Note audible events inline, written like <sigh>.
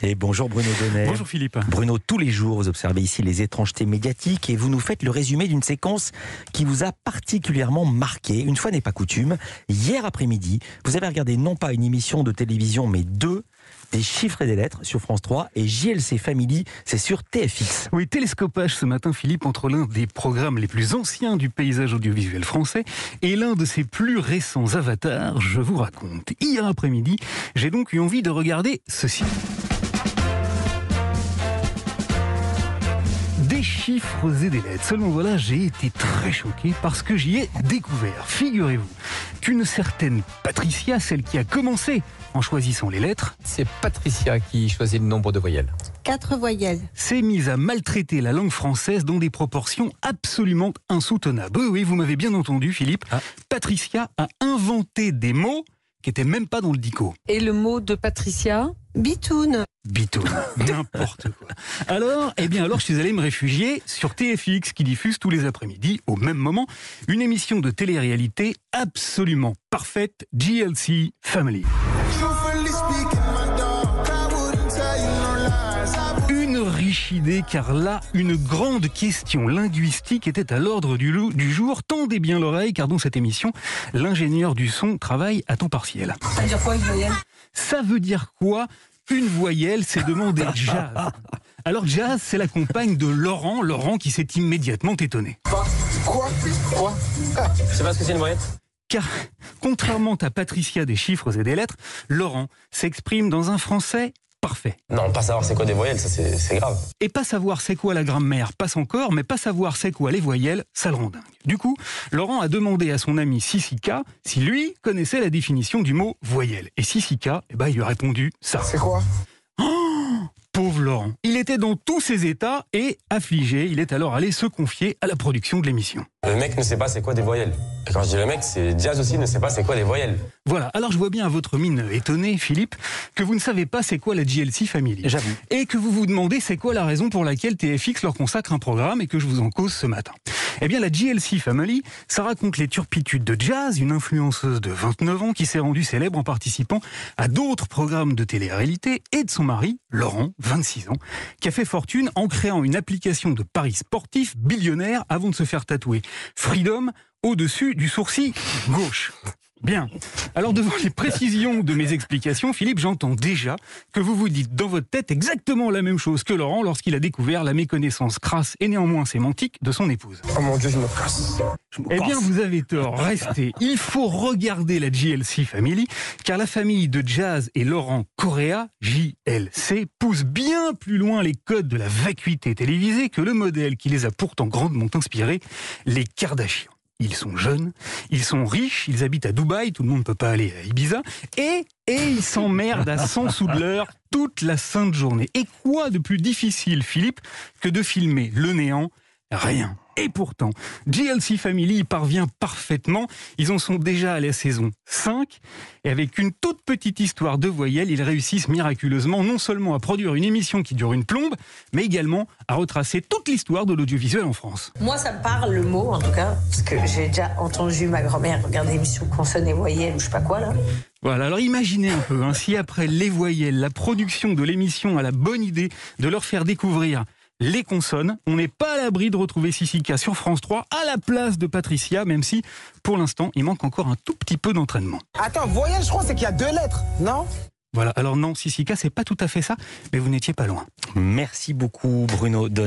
Et bonjour Bruno Donnet. Bonjour Philippe. Bruno, tous les jours, vous observez ici les étrangetés médiatiques et vous nous faites le résumé d'une séquence qui vous a particulièrement marqué. Une fois n'est pas coutume, hier après-midi, vous avez regardé non pas une émission de télévision, mais deux des chiffres et des lettres sur France 3 et JLC Family, c'est sur TFX. Oui, télescopage ce matin, Philippe, entre l'un des programmes les plus anciens du paysage audiovisuel français et l'un de ses plus récents avatars, je vous raconte. Hier après-midi, j'ai donc eu envie de regarder ceci. Chiffres et des lettres. Seulement voilà, j'ai été très choqué parce que j'y ai découvert, figurez-vous, qu'une certaine Patricia, celle qui a commencé en choisissant les lettres, C'est Patricia qui choisit le nombre de voyelles. Quatre voyelles. s'est mise à maltraiter la langue française dans des proportions absolument insoutenables. Oui, oui, vous m'avez bien entendu, Philippe. Ah. Patricia a inventé des mots qui étaient même pas dans le dico. Et le mot de Patricia? Bitoun. Bitoun, <laughs> n'importe quoi. Alors, eh bien, alors je suis allé me réfugier sur TFX qui diffuse tous les après-midi, au même moment, une émission de télé-réalité absolument parfaite, GLC Family. Une riche idée, car là, une grande question linguistique était à l'ordre du, jour. Tendez bien l'oreille, car dans cette émission, l'ingénieur du son travaille à temps partiel. Ça veut dire quoi Ça veut dire quoi? Une voyelle, c'est demander Jazz. Alors Jazz, c'est la compagne de Laurent, Laurent qui s'est immédiatement étonné. Quoi Quoi ah, Je sais pas ce que c'est une voyelle. Car, contrairement à Patricia des chiffres et des lettres, Laurent s'exprime dans un français parfait. Non, pas savoir c'est quoi des voyelles, ça c'est grave. Et pas savoir c'est quoi la grammaire passe encore, mais pas savoir c'est quoi les voyelles, ça le rend dingue. Du coup, Laurent a demandé à son ami Sissika si lui connaissait la définition du mot voyelle. Et Sissika, eh ben, il lui a répondu ça. C'est quoi? <gasps> Pauvre Laurent. Il était dans tous ses états et affligé. Il est alors allé se confier à la production de l'émission. Le mec ne sait pas c'est quoi des voyelles. Et quand je dis le mec, c'est Jazz aussi ne sait pas c'est quoi des voyelles. Voilà. Alors je vois bien à votre mine étonnée, Philippe, que vous ne savez pas c'est quoi la GLC Family. J'avoue. Et que vous vous demandez c'est quoi la raison pour laquelle TFX leur consacre un programme et que je vous en cause ce matin. Eh bien, la GLC Family, ça raconte les turpitudes de Jazz, une influenceuse de 29 ans qui s'est rendue célèbre en participant à d'autres programmes de télé-réalité, et de son mari, Laurent, 26 ans, qui a fait fortune en créant une application de paris sportifs billionnaire avant de se faire tatouer Freedom au-dessus du sourcil gauche. Bien. Alors devant les précisions de mes explications, Philippe, j'entends déjà que vous vous dites dans votre tête exactement la même chose que Laurent lorsqu'il a découvert la méconnaissance crasse et néanmoins sémantique de son épouse. Oh mon dieu, je me casse. Eh bien, vous avez tort. Restez. Il faut regarder la GLC Family, car la famille de Jazz et Laurent Correa, JLC, pousse bien plus loin les codes de la vacuité télévisée que le modèle qui les a pourtant grandement inspirés, les Kardashians. Ils sont jeunes, ils sont riches, ils habitent à Dubaï, tout le monde ne peut pas aller à Ibiza, et, et ils s'emmerdent à 100 sous de l'heure toute la sainte journée. Et quoi de plus difficile, Philippe, que de filmer le néant Rien. Et pourtant, GLC Family y parvient parfaitement. Ils en sont déjà à la saison 5. Et avec une toute petite histoire de voyelles, ils réussissent miraculeusement non seulement à produire une émission qui dure une plombe, mais également à retracer toute l'histoire de l'audiovisuel en France. Moi, ça me parle le mot, en tout cas, parce que j'ai déjà entendu ma grand-mère regarder l'émission Consonne et Voyelle ou je sais pas quoi, là. Voilà, alors imaginez un peu, hein, si après les voyelles, la production de l'émission a la bonne idée de leur faire découvrir les consonnes, on n'est pas à l'abri de retrouver Sissika sur France 3 à la place de Patricia, même si pour l'instant il manque encore un tout petit peu d'entraînement. Attends, voyelle, je crois, c'est qu'il y a deux lettres, non? Voilà, alors non, Sissika, c'est pas tout à fait ça, mais vous n'étiez pas loin. Merci beaucoup Bruno.